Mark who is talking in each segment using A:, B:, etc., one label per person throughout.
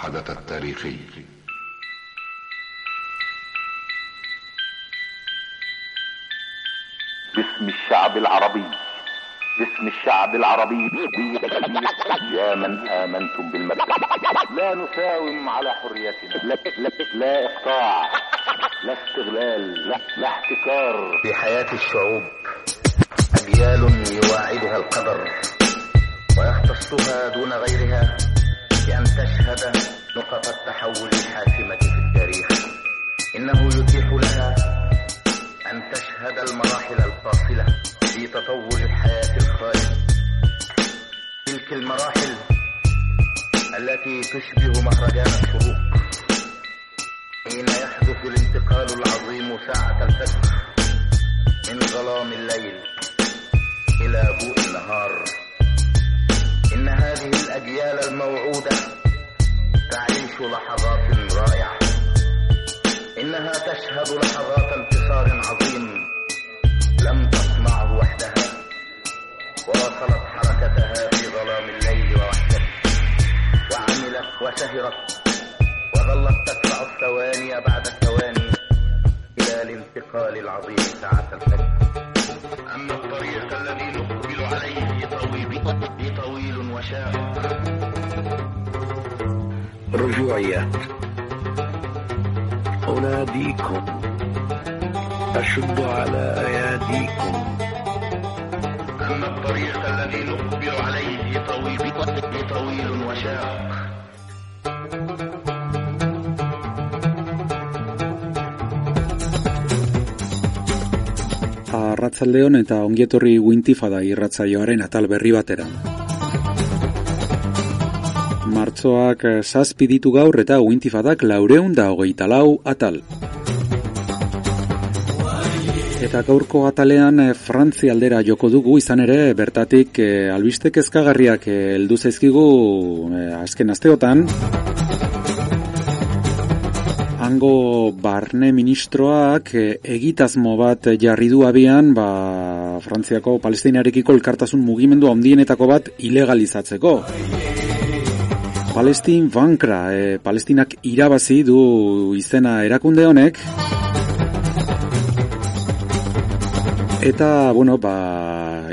A: الحدث التاريخي.
B: باسم الشعب العربي. باسم الشعب العربي. يا من آمنتم بالمبدأ لا نساوم على حريتنا. لا, لا, لا إقطاع. لا استغلال. لا, لا احتكار.
C: في حياة الشعوب أجيال يواعدها القدر ويختصها دون غيرها بأن تشهد نقط التحول الحاسمة في التاريخ. إنه يتيح لها أن تشهد المراحل الفاصلة في تطور الحياة الخالد تلك المراحل التي تشبه مهرجان الشروق حين يحدث الانتقال العظيم ساعة الفجر من ظلام الليل إلى ضوء النهار. إن هذه الأجيال الموعودة تعيش لحظات رائعة. إنها تشهد لحظات انتصار عظيم لم تصنعه وحدها. واصلت حركتها في ظلام الليل ووحدته وعملت وسهرت. وظلت تتبع الثواني بعد الثواني إلى الانتقال العظيم ساعة الفجر. أما الطريق الذي نقبل عليه طويل طويل وشاق
D: رجوعيات أناديكم أشد على أياديكم
C: أما الطريق الذي نقبل عليه طويل طويل وشاق
E: Arratzaldeon eta ongietorri wintifada irratzaioaren atal berri batera. Martzoak zazpi ditu gaur eta wintifadak laureun da hogeita lau atal. Eta gaurko atalean eh, Frantzi aldera joko dugu izan ere bertatik eh, albiste kezkagarriak eh, heldu zaizkigu eh, azken asteotan. Hango barne ministroak eh, egitazmo bat jarri du abian ba, Frantziako palestinarekiko elkartasun mugimendu handienetako bat ilegalizatzeko. Palestin Bankra, eh, Palestinak irabazi du izena erakunde honek, Eta, bueno, ba,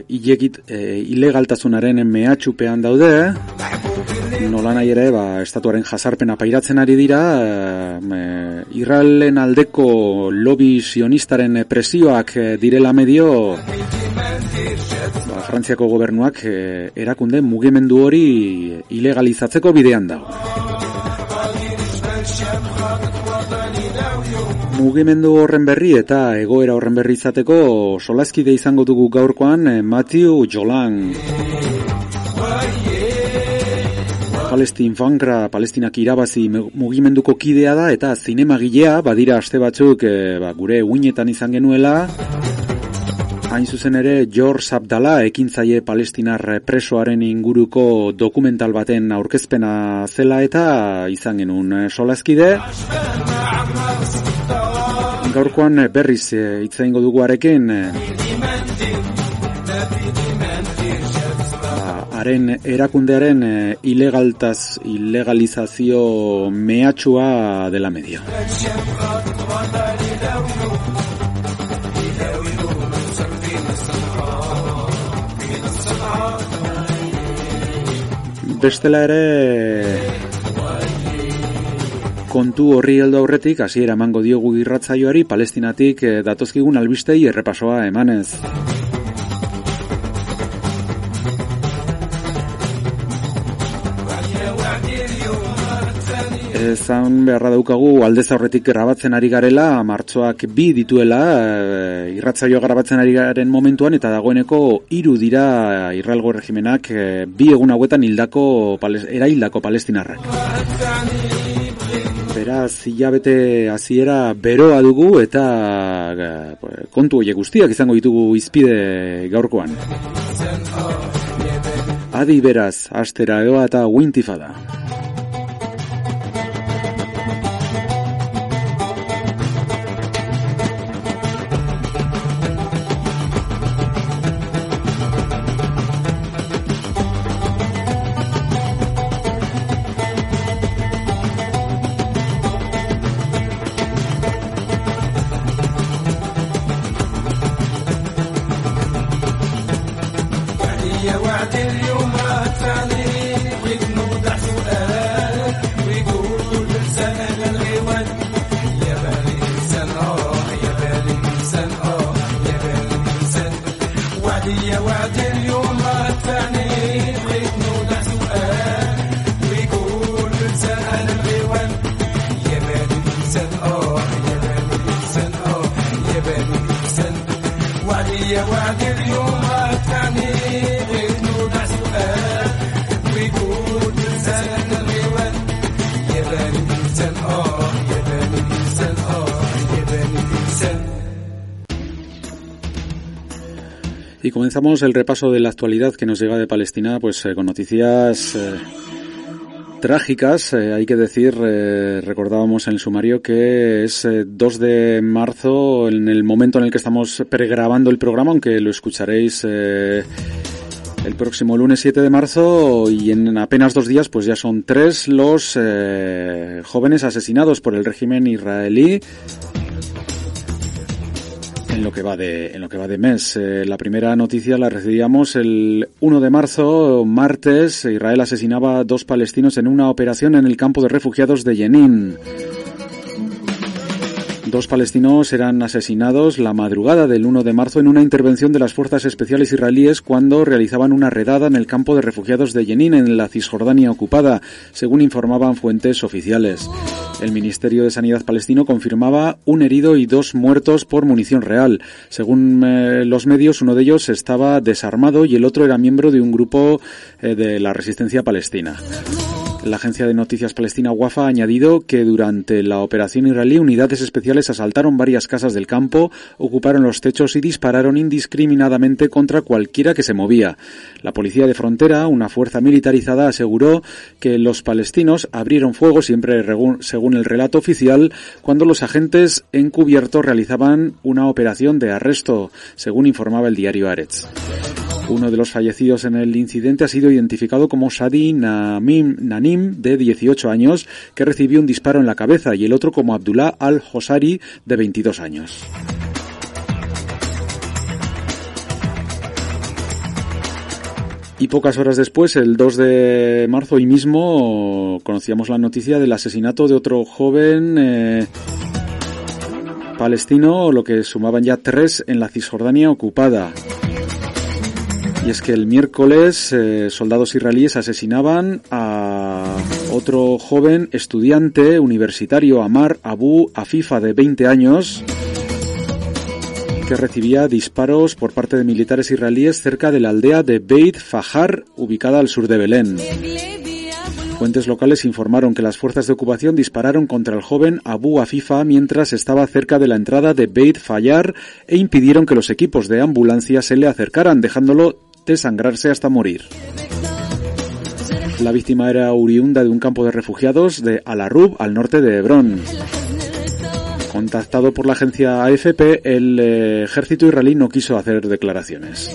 E: ilegit, e, ilegaltasunaren mehatxupean daude, nola nahi ere, ba, estatuaren jasarpena pairatzen ari dira, e, Israelen aldeko lobby sionistaren presioak e, direla medio, ba, Frantziako gobernuak e, erakunde mugimendu hori ilegalizatzeko bidean dago. Mugimendu horren berri eta egoera horren berri izateko solaskide izango dugu gaurkoan eh, Matthew Jolan. Palestin Fankra, Palestinak irabazi mugimenduko kidea da eta zinemagilea badira aste batzuk e, ba, gure uinetan izan genuela. Hain zuzen ere George Abdala ekintzaile palestinar presoaren inguruko dokumental baten aurkezpena zela eta izan genuen eh, solaskide gaurkoan eh, berriz eh, hitza ingo dugu arekin eh, haren erakundearen ilegaltaz ilegalizazio mehatxua dela medio. Bestela ere kontu horri heldu aurretik hasiera emango diogu irratzaioari Palestinatik eh, datozkigun albistei errepasoa emanez. Ezan beharra daukagu aldez aurretik grabatzen ari garela, martxoak bi dituela, e, irratzaioa grabatzen ari garen momentuan, eta dagoeneko hiru dira irralgo regimenak e, bi egun hauetan hildako, eraildako palestinarrak. Beraz, hilabete hasiera beroa dugu eta eh, kontu horiek guztiak izango ditugu izpide gaurkoan. Adi beraz, astera eoa eta wintifada. Y comenzamos el repaso de la actualidad que nos llega de Palestina, pues eh, con noticias. Eh, trágicas. Eh, hay que decir, eh, recordábamos en el sumario que es 2 de marzo, en el momento en el que estamos pregrabando el programa, aunque lo escucharéis el próximo lunes 7 de marzo y en apenas dos días pues ya son tres los jóvenes asesinados por el régimen israelí en lo que va de en lo que va de mes. Eh, la primera noticia la recibíamos el 1 de marzo, martes. Israel asesinaba a dos palestinos en una operación en el campo de refugiados de Jenin. Dos palestinos eran asesinados la madrugada del 1 de marzo en una intervención de las fuerzas especiales israelíes cuando realizaban una redada en el campo de refugiados de Jenin en la Cisjordania ocupada, según informaban fuentes oficiales. El Ministerio de Sanidad palestino confirmaba un herido y dos muertos por munición real. Según eh, los medios, uno de ellos estaba desarmado y el otro era miembro de un grupo eh, de la resistencia palestina. La agencia de noticias palestina Wafa ha añadido que durante la operación israelí unidades especiales asaltaron varias casas del campo, ocuparon los techos y dispararon indiscriminadamente contra cualquiera que se movía. La policía de frontera, una fuerza militarizada, aseguró que los palestinos abrieron fuego siempre según el relato oficial cuando los agentes encubiertos realizaban una operación de arresto, según informaba el diario Aretz. Uno de los fallecidos en el incidente ha sido identificado como Sadi Nanim, de 18 años, que recibió un disparo en la cabeza, y el otro como Abdullah al-Hosari, de 22 años. Y pocas horas después, el 2 de marzo, hoy mismo, conocíamos la noticia del asesinato de otro joven eh, palestino, lo que sumaban ya tres en la Cisjordania ocupada. Y es que el miércoles eh, soldados israelíes asesinaban a otro joven estudiante universitario, Amar Abu Afifa, de 20 años, que recibía disparos por parte de militares israelíes cerca de la aldea de Beit Fahar, ubicada al sur de Belén. Fuentes locales informaron que las fuerzas de ocupación dispararon contra el joven Abu Afifa mientras estaba cerca de la entrada de Beit Fayar e impidieron que los equipos de ambulancia se le acercaran, dejándolo sangrarse hasta morir. La víctima era oriunda de un campo de refugiados de Alarub, al norte de Hebrón. Contactado por la agencia AFP, el eh, ejército israelí no quiso hacer declaraciones.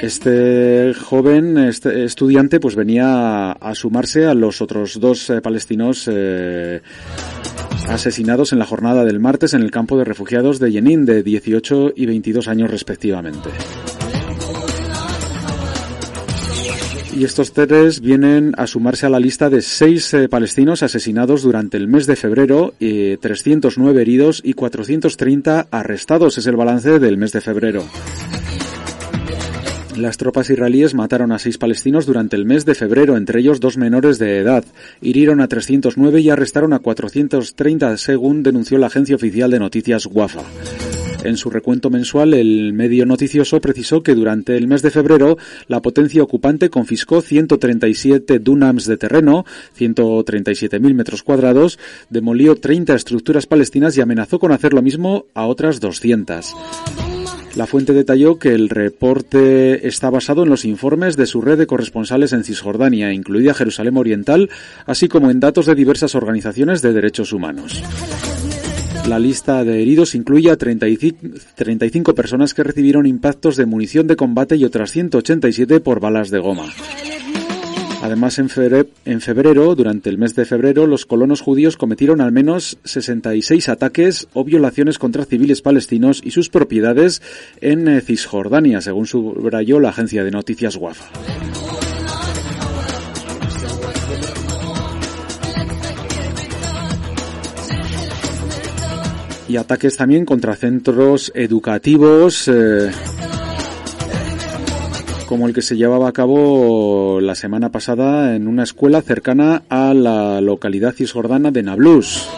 E: Este joven este estudiante pues venía a, sumarse a los otros dos eh, palestinos eh, asesinados en la jornada del martes en el campo de refugiados de Jenin de 18 y 22 años respectivamente. Y estos tres vienen a sumarse a la lista de seis eh, palestinos asesinados durante el mes de febrero, y 309 heridos y 430 arrestados. Es el balance del mes de febrero. Las tropas israelíes mataron a seis palestinos durante el mes de febrero, entre ellos dos menores de edad. Hirieron a 309 y arrestaron a 430, según denunció la agencia oficial de noticias WAFA. En su recuento mensual, el medio noticioso precisó que durante el mes de febrero la potencia ocupante confiscó 137 dunams de terreno, 137.000 metros cuadrados, demolió 30 estructuras palestinas y amenazó con hacer lo mismo a otras 200. La fuente detalló que el reporte está basado en los informes de su red de corresponsales en Cisjordania, incluida Jerusalén Oriental, así como en datos de diversas organizaciones de derechos humanos. La lista de heridos incluye a 35 personas que recibieron impactos de munición de combate y otras 187 por balas de goma. Además, en febrero, durante el mes de febrero, los colonos judíos cometieron al menos 66 ataques o violaciones contra civiles palestinos y sus propiedades en eh, Cisjordania, según subrayó la agencia de noticias WAFA. Y ataques también contra centros educativos. Eh, como el que se llevaba a cabo la semana pasada en una escuela cercana a la localidad cisjordana de Nablus.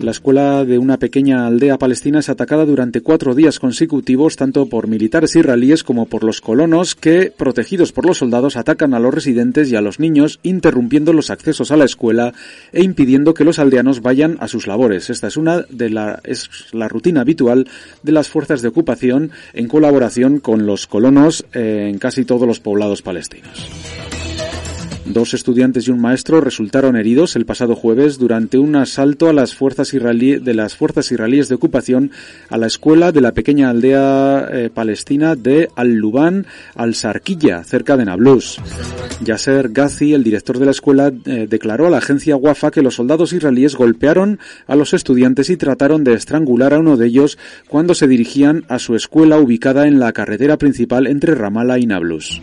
E: La escuela de una pequeña aldea palestina es atacada durante cuatro días consecutivos tanto por militares israelíes como por los colonos que, protegidos por los soldados, atacan a los residentes y a los niños, interrumpiendo los accesos a la escuela e impidiendo que los aldeanos vayan a sus labores. Esta es una de la, es la rutina habitual de las fuerzas de ocupación en colaboración con los colonos en casi todos los poblados palestinos. Dos estudiantes y un maestro resultaron heridos el pasado jueves durante un asalto a las fuerzas israelí, de las fuerzas israelíes de ocupación a la escuela de la pequeña aldea eh, palestina de Al-Luban al-Sarquilla, cerca de Nablus. Yasser Ghazi, el director de la escuela, eh, declaró a la agencia Wafa que los soldados israelíes golpearon a los estudiantes y trataron de estrangular a uno de ellos cuando se dirigían a su escuela ubicada en la carretera principal entre Ramallah y Nablus.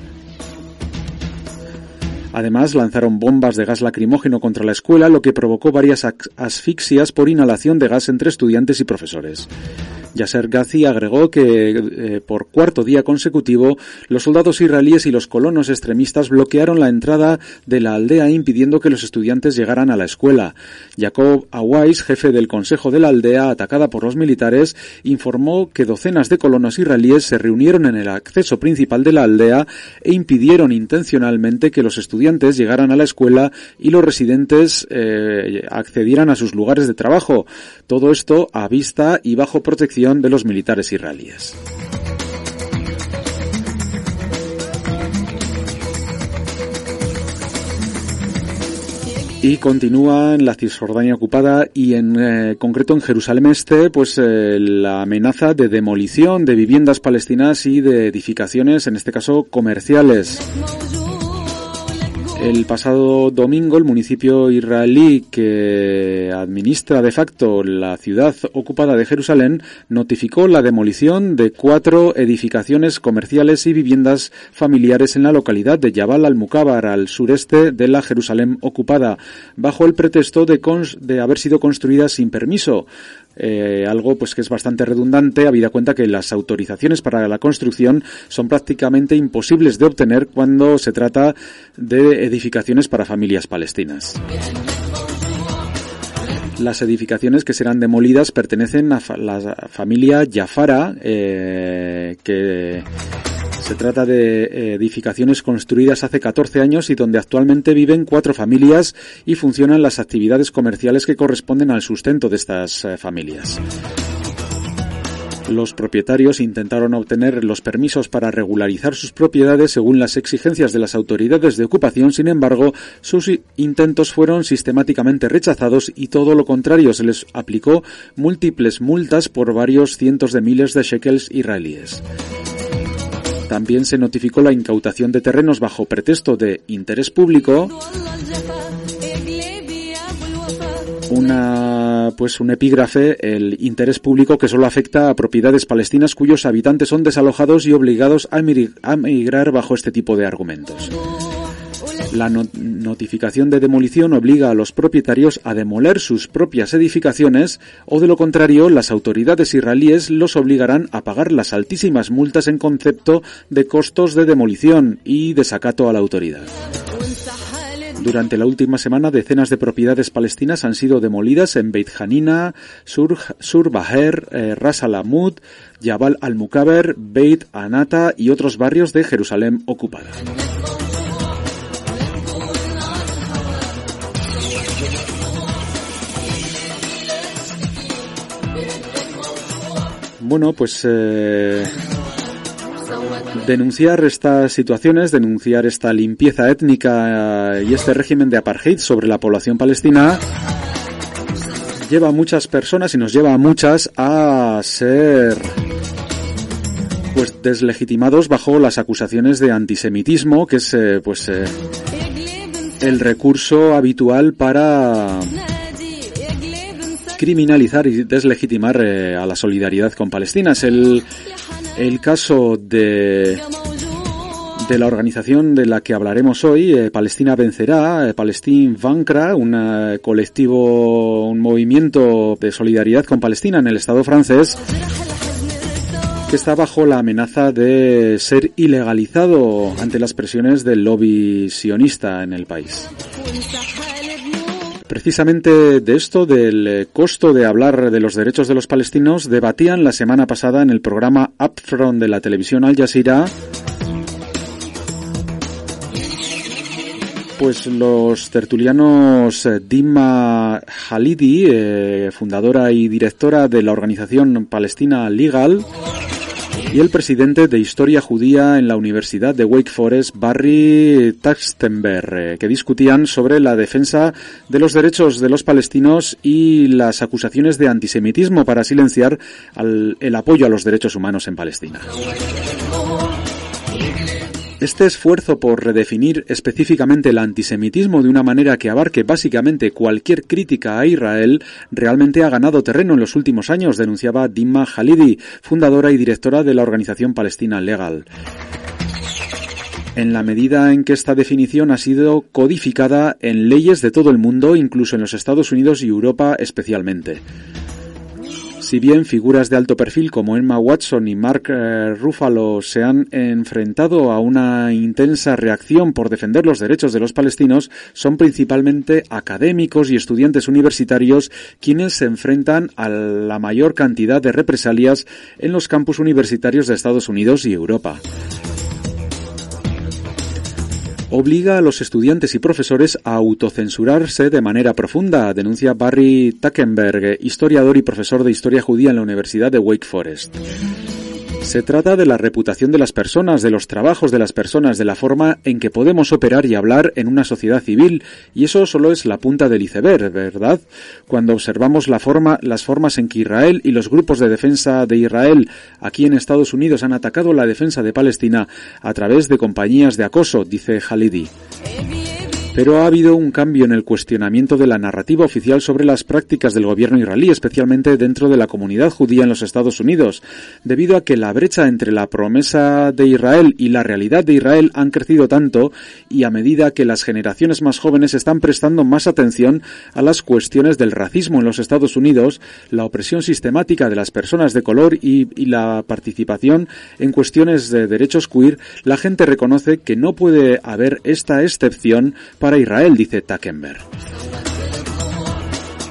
E: Además, lanzaron bombas de gas lacrimógeno contra la escuela, lo que provocó varias asfixias por inhalación de gas entre estudiantes y profesores. Yasser Ghazi agregó que eh, por cuarto día consecutivo los soldados israelíes y los colonos extremistas bloquearon la entrada de la aldea impidiendo que los estudiantes llegaran a la escuela. Jacob Awais, jefe del consejo de la aldea atacada por los militares, informó que docenas de colonos israelíes se reunieron en el acceso principal de la aldea e impidieron intencionalmente que los estudiantes llegaran a la escuela y los residentes eh, accedieran a sus lugares de trabajo. Todo esto a vista y bajo protección de los militares israelíes. Y continúa en la Cisjordania ocupada y en eh, concreto en Jerusalén Este, pues eh, la amenaza de demolición de viviendas palestinas y de edificaciones, en este caso comerciales. El pasado domingo el municipio israelí que administra de facto la ciudad ocupada de Jerusalén notificó la demolición de cuatro edificaciones comerciales y viviendas familiares en la localidad de Yabal al-Mukabar, al sureste de la Jerusalén ocupada, bajo el pretexto de, de haber sido construidas sin permiso. Eh, algo pues que es bastante redundante habida cuenta que las autorizaciones para la construcción son prácticamente imposibles de obtener cuando se trata de edificaciones para familias palestinas. Las edificaciones que serán demolidas pertenecen a la familia Jafara, eh, que se trata de eh, edificaciones construidas hace 14 años y donde actualmente viven cuatro familias y funcionan las actividades comerciales que corresponden al sustento de estas eh, familias. Los propietarios intentaron obtener los permisos para regularizar sus propiedades según las exigencias de las autoridades de ocupación, sin embargo, sus intentos fueron sistemáticamente rechazados y todo lo contrario, se les aplicó múltiples multas por varios cientos de miles de shekels israelíes. También se notificó la incautación de terrenos bajo pretexto de interés público. Una, pues un epígrafe, el interés público que solo afecta a propiedades palestinas cuyos habitantes son desalojados y obligados a emigrar bajo este tipo de argumentos. La notificación de demolición obliga a los propietarios a demoler sus propias edificaciones o de lo contrario las autoridades israelíes los obligarán a pagar las altísimas multas en concepto de costos de demolición y desacato a la autoridad. Durante la última semana, decenas de propiedades palestinas han sido demolidas en Beit Hanina, Sur, Sur Baher, eh, Ras Al Amud, Jabal al-Mukaber, Beit Anata y otros barrios de Jerusalén ocupada. Bueno, pues eh, denunciar estas situaciones, denunciar esta limpieza étnica y este régimen de apartheid sobre la población palestina lleva a muchas personas y nos lleva a muchas a ser pues deslegitimados bajo las acusaciones de antisemitismo, que es eh, pues eh, el recurso habitual para criminalizar y deslegitimar eh, a la solidaridad con Palestina. Es el, el caso de de la organización de la que hablaremos hoy, eh, Palestina Vencerá, eh, Palestine Vancra, un eh, colectivo, un movimiento de solidaridad con Palestina en el Estado francés, que está bajo la amenaza de ser ilegalizado ante las presiones del lobby sionista en el país. Precisamente de esto, del eh, costo de hablar de los derechos de los palestinos, debatían la semana pasada en el programa Upfront de la televisión Al Jazeera. Pues los tertulianos eh, Dima Halidi, eh, fundadora y directora de la organización palestina Legal, y el presidente de Historia Judía en la Universidad de Wake Forest, Barry Taxtenberg, eh, que discutían sobre la defensa de los derechos de los palestinos y las acusaciones de antisemitismo para silenciar el apoyo a los derechos humanos en Palestina. Este esfuerzo por redefinir específicamente el antisemitismo de una manera que abarque básicamente cualquier crítica a Israel realmente ha ganado terreno en los últimos años, denunciaba Dimma Halidi, fundadora y directora de la organización palestina Legal en la medida en que esta definición ha sido codificada en leyes de todo el mundo, incluso en los Estados Unidos y Europa especialmente. Si bien figuras de alto perfil como Emma Watson y Mark eh, Ruffalo se han enfrentado a una intensa reacción por defender los derechos de los palestinos, son principalmente académicos y estudiantes universitarios quienes se enfrentan a la mayor cantidad de represalias en los campus universitarios de Estados Unidos y Europa obliga a los estudiantes y profesores a autocensurarse de manera profunda, denuncia Barry Tackenberg, historiador y profesor de historia judía en la Universidad de Wake Forest. Se trata de la reputación de las personas, de los trabajos de las personas, de la forma en que podemos operar y hablar en una sociedad civil, y eso solo es la punta del iceberg, ¿verdad? Cuando observamos la forma, las formas en que Israel y los grupos de defensa de Israel aquí en Estados Unidos han atacado la defensa de Palestina a través de compañías de acoso, dice Halidi. Pero ha habido un cambio en el cuestionamiento de la narrativa oficial sobre las prácticas del gobierno israelí, especialmente dentro de la comunidad judía en los Estados Unidos, debido a que la brecha entre la promesa de Israel y la realidad de Israel han crecido tanto y a medida que las generaciones más jóvenes están prestando más atención a las cuestiones del racismo en los Estados Unidos, la opresión sistemática de las personas de color y, la participación en cuestiones de derechos queer, la gente reconoce que no puede haber esta excepción Israel, dice Tackenberg.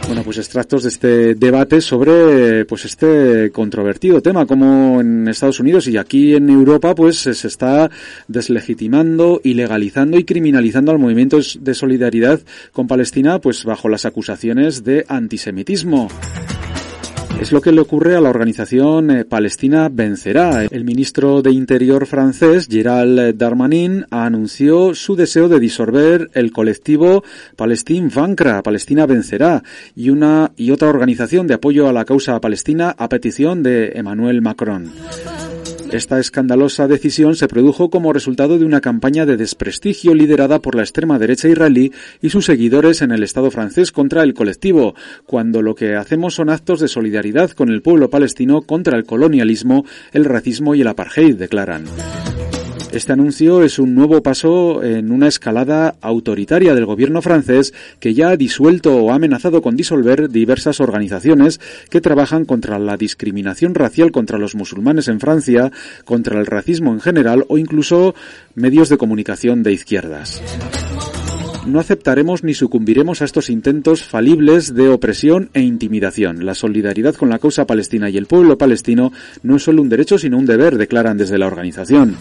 E: Bueno, pues extractos de este debate sobre pues este controvertido tema, como en Estados Unidos y aquí en Europa pues se está deslegitimando, ilegalizando y criminalizando al movimiento de solidaridad con Palestina pues bajo las acusaciones de antisemitismo. Es lo que le ocurre a la organización eh, palestina Vencerá. El ministro de Interior francés, Gérald Darmanin, anunció su deseo de disolver el colectivo Palestine Vancra, Palestina Vencerá, y una y otra organización de apoyo a la causa palestina a petición de Emmanuel Macron. Esta escandalosa decisión se produjo como resultado de una campaña de desprestigio liderada por la extrema derecha israelí y sus seguidores en el Estado francés contra el colectivo, cuando lo que hacemos son actos de solidaridad con el pueblo palestino contra el colonialismo, el racismo y el apartheid, declaran. Este anuncio es un nuevo paso en una escalada autoritaria del gobierno francés que ya ha disuelto o ha amenazado con disolver diversas organizaciones que trabajan contra la discriminación racial contra los musulmanes en Francia, contra el racismo en general o incluso medios de comunicación de izquierdas. No aceptaremos ni sucumbiremos a estos intentos falibles de opresión e intimidación. La solidaridad con la causa palestina y el pueblo palestino no es solo un derecho sino un deber, declaran desde la organización.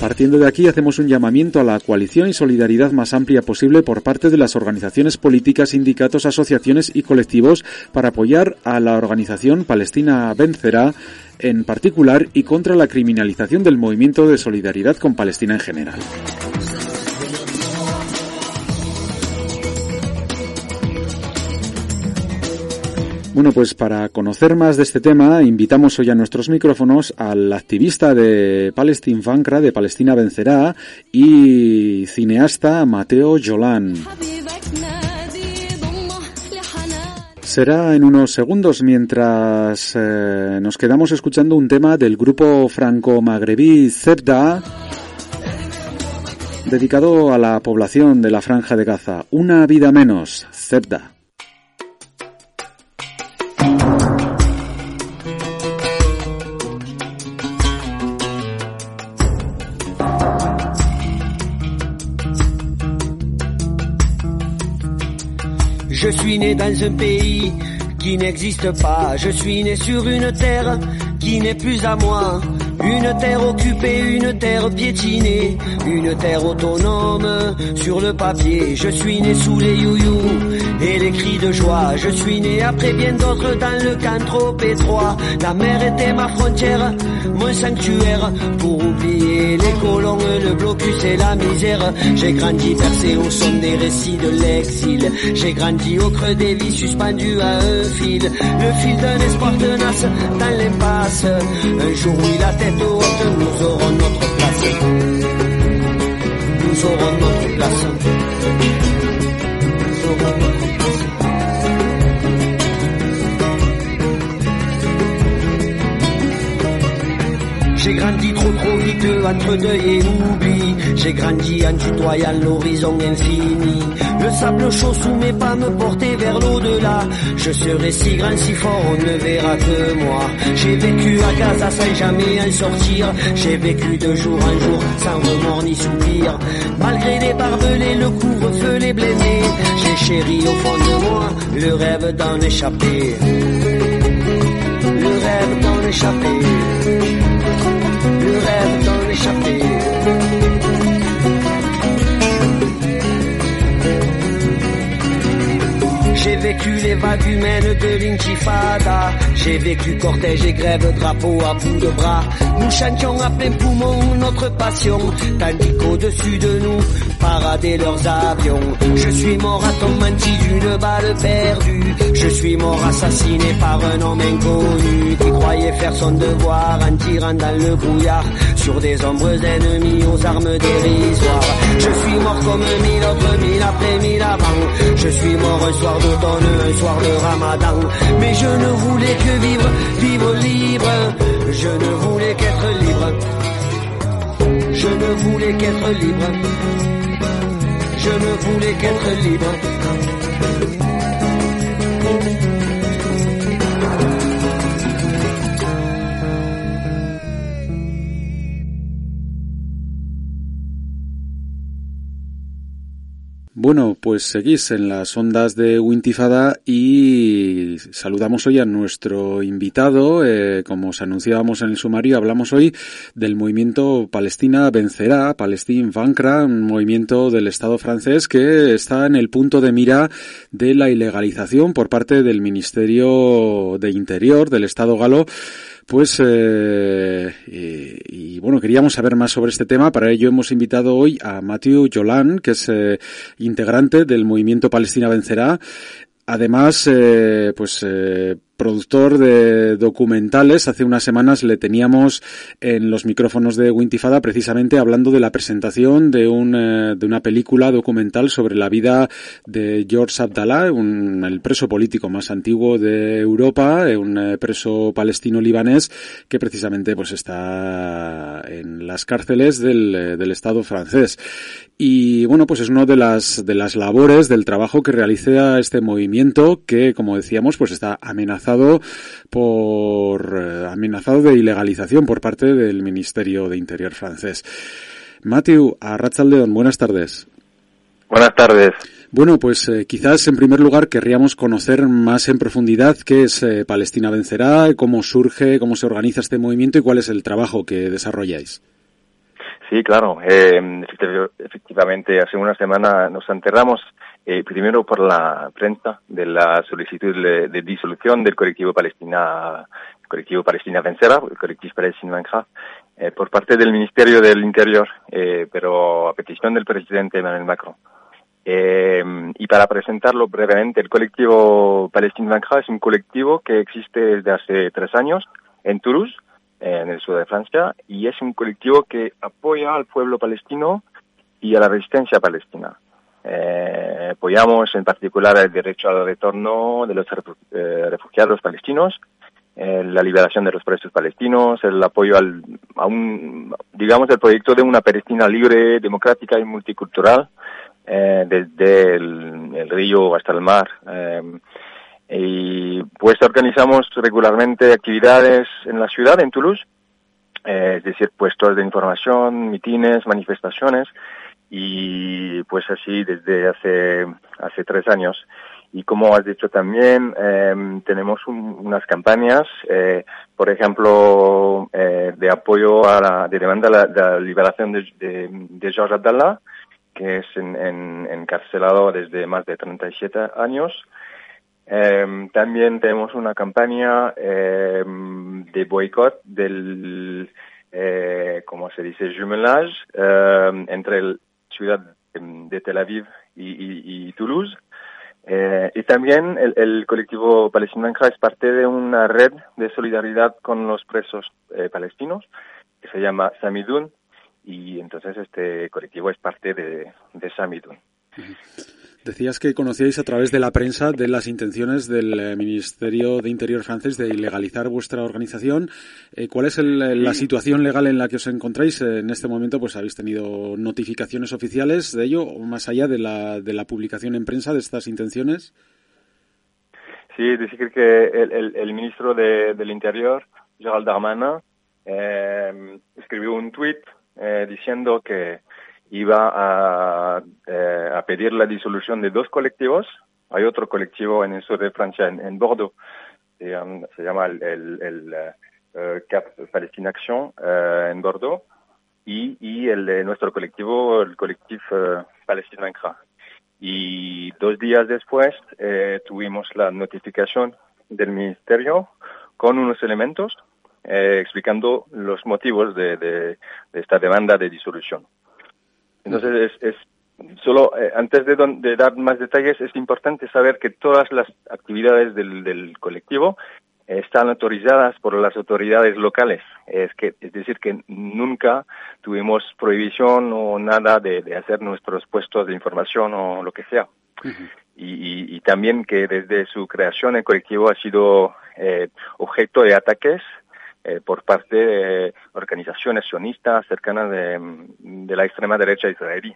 E: Partiendo de aquí, hacemos un llamamiento a la coalición y solidaridad más amplia posible por parte de las organizaciones políticas, sindicatos, asociaciones y colectivos para apoyar a la organización Palestina Vencerá en particular y contra la criminalización del movimiento de solidaridad con Palestina en general. Bueno, pues para conocer más de este tema, invitamos hoy a nuestros micrófonos al activista de Palestine Vancra, de Palestina Vencerá, y cineasta Mateo Jolán. Será en unos segundos mientras eh, nos quedamos escuchando un tema del grupo franco-magrebí Zebda, dedicado a la población de la Franja de Gaza. Una vida menos, Zebda.
A: Je suis né dans un pays qui n'existe pas. Je suis né sur une terre qui n'est plus à moi. Une terre occupée, une terre piétinée, une terre autonome sur le papier. Je suis né sous les youyou et les cris de joie. Je suis né après bien d'autres dans le camp trop étroit. La mer était ma frontière, mon sanctuaire pour oublier les colons, le blocus et la misère. J'ai grandi percé au son des récits de l'exil. J'ai grandi au creux des vies suspendu à un fil, le fil d'un espoir tenace dans l'impasse. Un jour, oui, la tête haute, nous aurons notre place. Nous aurons notre place. Nous J'ai grandi trop trop vite entre deuil et oubli. J'ai grandi en tutoyant l'horizon infini. Le sable chaud sous mes pas me portait vers l'au-delà. Je serai si grand, si fort, on ne verra que moi. J'ai vécu à Gaza sans jamais en sortir. J'ai vécu de jour en jour sans remords ni soupir. Malgré les barbelés, le couvre-feu, les blêmés. J'ai chéri au fond de moi le rêve d'en échapper. Le rêve d'en échapper J'ai vécu les vagues humaines de l'intifada. J'ai vécu cortège et grève, drapeau à bout de bras. Nous chantions à plein poumon notre passion, tandis qu'au-dessus de nous paradaient leurs avions. Je suis mort à ton menti d'une balle perdue. Je suis mort assassiné par un homme inconnu qui croyait faire son devoir en tirant dans le brouillard sur des ombres ennemies aux armes dérisoires. Je suis mort comme mille autres mille après mille avant. Je suis mort un soir d'automne, un soir de ramadan. Mais je ne voulais que vivre, vivre libre. Je ne voulais qu'être libre. Je ne voulais qu'être libre. Je ne voulais qu'être libre.
E: Bueno, pues seguís en las ondas de Wintifada y saludamos hoy a nuestro invitado. Eh, como os anunciábamos en el sumario, hablamos hoy del movimiento Palestina Vencerá, Palestine Vaincra, un movimiento del Estado francés que está en el punto de mira de la ilegalización por parte del Ministerio de Interior del Estado galo pues, eh, y, y, bueno, queríamos saber más sobre este tema. Para ello hemos invitado hoy a Matthew Jolan, que es eh, integrante del movimiento Palestina Vencerá. Además, eh, pues, productor de documentales. Hace unas semanas le teníamos en los micrófonos de Wintifada precisamente hablando de la presentación de, un, de una película documental sobre la vida de George Abdallah, un, el preso político más antiguo de Europa, un preso palestino-libanés que precisamente pues está en las cárceles del, del Estado francés. Y bueno, pues es una de las, de las labores del trabajo que realiza este movimiento que, como decíamos, pues está amenazado por eh, amenazado de ilegalización por parte del Ministerio de Interior francés. Matthew, a buenas tardes.
F: Buenas tardes.
E: Bueno, pues eh, quizás en primer lugar querríamos conocer más en profundidad qué es eh, Palestina Vencerá, cómo surge, cómo se organiza este movimiento y cuál es el trabajo que desarrolláis.
F: Sí, claro. Eh, efectivamente, hace una semana nos enterramos eh, primero por la prensa de la solicitud de, disolución del colectivo Palestina, colectivo Palestina Vencera, el colectivo Palestina Vencerá, eh, por parte del Ministerio del Interior, eh, pero a petición del presidente Emmanuel Macron. Eh, y para presentarlo brevemente, el colectivo Palestina Vencerá es un colectivo que existe desde hace tres años en Toulouse, en el sur de Francia, y es un colectivo que apoya al pueblo palestino y a la resistencia palestina. Eh, apoyamos en particular el derecho al retorno de los eh, refugiados palestinos, eh, la liberación de los presos palestinos, el apoyo al, a un, digamos, el proyecto de una Palestina libre, democrática y multicultural, eh, desde el, el, río hasta el mar. y pues organizamos regularmente actividades en la ciudad, en Toulouse, es decir, puestos de información, mitines, manifestaciones, y pues así desde hace hace tres años Y como has dicho también, em, tenemos unas campañas, eh, por ejemplo, eh, de apoyo a la, de demanda a la, liberación de, de, George Abdallah, que es en, encarcelado desde más de 37 años. Em, también tenemos una campaña em, de boicot del, eh, como se dice, jumelage entre la ciudad de Tel Aviv y Toulouse eh, y también el, colectivo palestino es parte de una red de solidaridad con los presos eh, palestinos que se llama Samidun y entonces este colectivo es parte de, de Samidun.
E: Decías que conocíais a través de la prensa de las intenciones del eh, Ministerio de Interior francés de ilegalizar vuestra organización. Eh, ¿Cuál es la situación legal en la que os encontráis en este momento? Pues habéis tenido notificaciones oficiales de ello, o más allá de la, de la publicación en prensa de estas intenciones.
F: Sí, decir que el, ministro del Interior, Gerald Darmanin, eh, escribió un tuit diciendo que iba a, eh, a pedir la disolución de dos colectivos. Hay otro colectivo en el sur de Francia, en, Bordeaux, se llama el, eh, Cap Palestine Action eh, en Bordeaux, y, y el de nuestro colectivo, el colectivo Palestino Incra. Y dos días después tuvimos la notificación del ministerio con unos elementos explicando los motivos de, de esta demanda de disolución. Entonces, es, es solo eh, antes de, de, dar más detalles, es importante saber que todas las actividades del, del colectivo están autorizadas por las autoridades locales. Es, que, es decir, que nunca tuvimos prohibición o nada de, de hacer nuestros puestos de información o lo que sea. y, y, también que desde su creación el colectivo ha sido eh, objeto de ataques eh, por parte de organizaciones sionistas cercanas de, la extrema derecha israelí.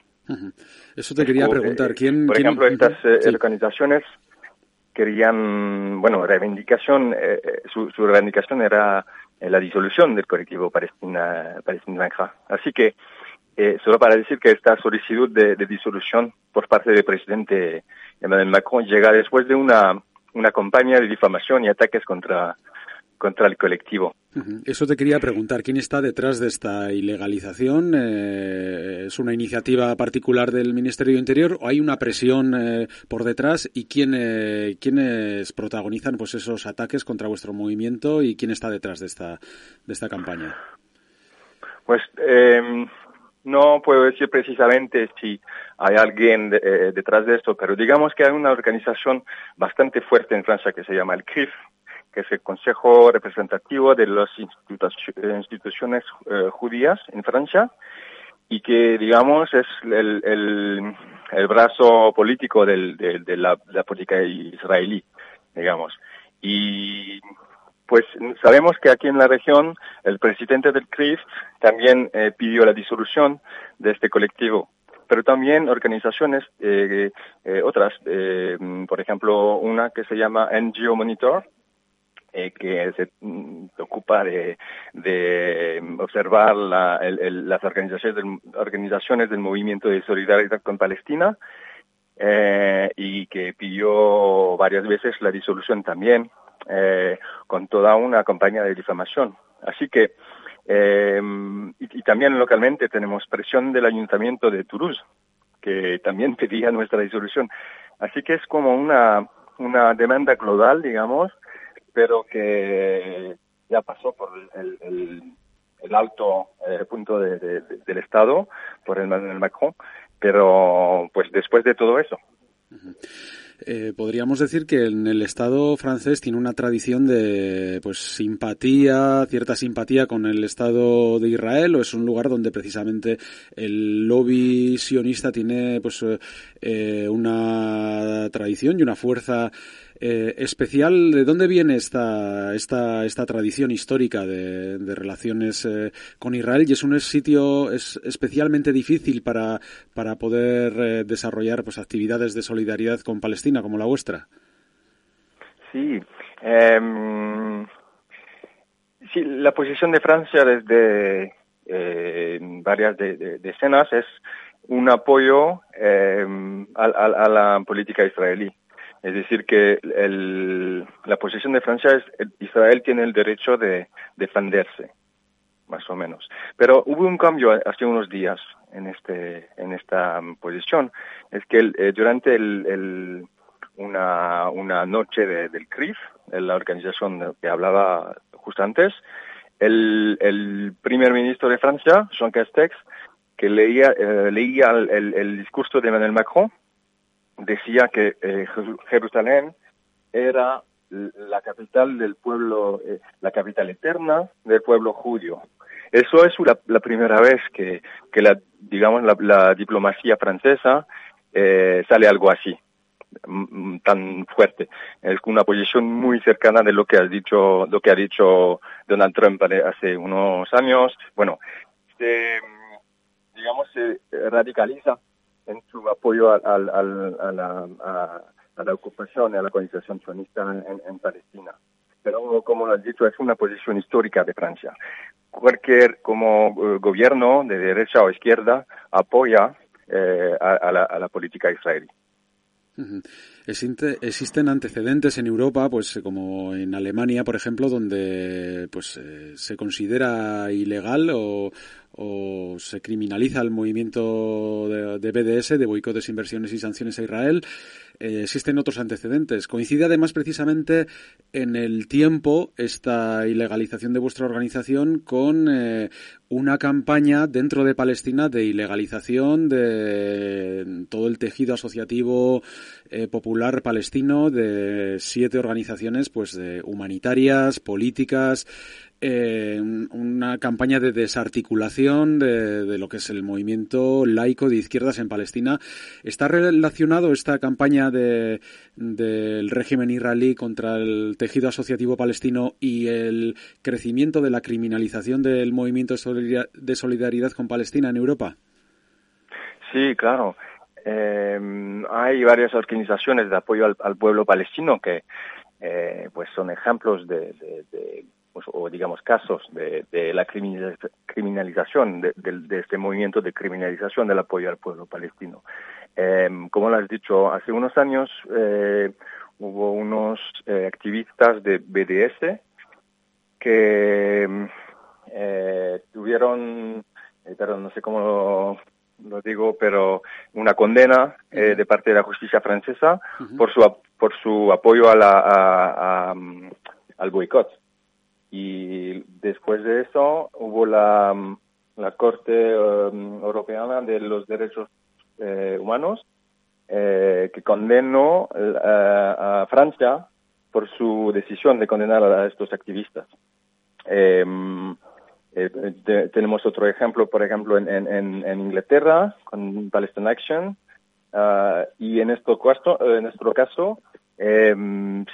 E: Eso te quería preguntar. Eh, ¿Quién,
F: por ejemplo, estas eh, organizaciones querían, bueno, reivindicación, su, su, reivindicación era la disolución del colectivo Palestina, Palestina Así que, solo para decir que esta solicitud de, de, disolución por parte del presidente Emmanuel Macron llega después de una, una campaña de difamación y ataques contra contra el colectivo.
E: Eso te quería preguntar, ¿quién está detrás de esta ilegalización? Eh, ¿Es una iniciativa particular del Ministerio de Interior o hay una presión eh, por detrás? ¿Y quién, eh, quiénes protagonizan pues esos ataques contra vuestro movimiento y quién está detrás de esta, de esta campaña?
F: Pues em, no puedo decir precisamente si hay alguien detrás de esto, pero digamos que hay una organización bastante fuerte en Francia que se llama el CRIF, que es el Consejo Representativo de las instituciones eh, judías en Francia y que, digamos, es el, el, el brazo político del, de, la, política israelí, digamos. Y pues sabemos que aquí en la región el presidente del CRIF también eh, pidió la disolución de este colectivo pero también organizaciones eh, eh otras, eh, por ejemplo, una que se llama NGO Monitor, eh, que se, mm, ocupa de, de observar la, el, las organizaciones del, organizaciones del movimiento de solidaridad con Palestina eh, y que pidió varias veces la disolución también eh, con toda una campaña de difamación. Así que eh, y, y, también localmente tenemos presión del ayuntamiento de Toulouse que también pedía nuestra disolución. Así que es como una, una demanda global, digamos, pero que ya pasó por el, el, el alto eh, punto de, de, del Estado, por el Macron, pero pues después de todo eso.
E: Eh, podríamos decir que en el Estado francés tiene una tradición de pues simpatía, cierta simpatía con el Estado de Israel, o es un lugar donde precisamente el lobby sionista tiene pues eh, una tradición y una fuerza eh, especial. ¿De dónde viene esta, esta, esta tradición histórica de, relaciones eh, con Israel? Y es un sitio es especialmente difícil para, para poder eh, desarrollar pues, actividades de solidaridad con Palestina como la vuestra.
F: Sí. Em, sí, la posición de Francia desde varias de, escenas es un apoyo em, a, la política israelí Es decir, que el, la posición de Francia es Israel tiene el derecho de defenderse, más o menos. Pero hubo un cambio hace unos días en este en esta posición. Es que eh, durante el, el, una, una noche de, del CRIF, la organización que hablaba justo antes, el, el primer ministro de Francia, Jean Castex, que leía, eh, leía el, el discurso de Emmanuel Macron, decía que eh, Jerusalén era la capital del pueblo, eh, la capital eterna del pueblo judío. Eso es la, primera vez que, que la, digamos, la, diplomacia francesa eh, sale algo así, tan fuerte. Es una posición muy cercana de lo que ha dicho, lo que ha dicho Donald Trump hace unos años. Bueno, se, digamos, se radicaliza en su apoyo al, al, a, la, a, la ocupación a la colonización sionista en, en, Palestina. Pero, como lo has dicho, es una posición histórica de Francia. Cualquier como eh, gobierno de derecha o izquierda apoya eh, a, la, a la política israelí.
E: Existen antecedentes en Europa, pues como en Alemania, por ejemplo, donde pues eh, se considera ilegal o, o se criminaliza el movimiento de, BDS, de boicotes, inversiones y sanciones a Israel. Eh, existen otros antecedentes. Coincide además precisamente en el tiempo esta ilegalización de vuestra organización con eh, una campaña dentro de Palestina de ilegalización de todo el tejido asociativo eh, popular palestino de siete organizaciones pues de humanitarias, políticas, eh, una campaña de desarticulación de, lo que es el movimiento laico de izquierdas en Palestina. ¿Está relacionado esta campaña de, del régimen israelí contra el tejido asociativo palestino y el crecimiento de la criminalización del movimiento de solidaridad con Palestina en Europa?
F: Sí, claro. Eh, hay varias organizaciones de apoyo al, pueblo palestino que eh, pues son ejemplos de pues, o digamos casos de, la criminalización de, este movimiento de criminalización del apoyo al pueblo palestino. Em, como lo has dicho, hace unos años eh, hubo unos eh, activistas de BDS que em, eh, tuvieron, perdón, no sé cómo lo, digo, pero una condena de parte de la justicia francesa por su por su apoyo a la al boicot y después de eso hubo la, la Corte um, Europea de los Derechos eh, Humanos eh, que condenó eh, a Francia por su decisión de condenar a estos activistas. Em, tenemos otro ejemplo, por ejemplo, en, en, en Inglaterra con Palestine Action uh, y en nuestro caso eh,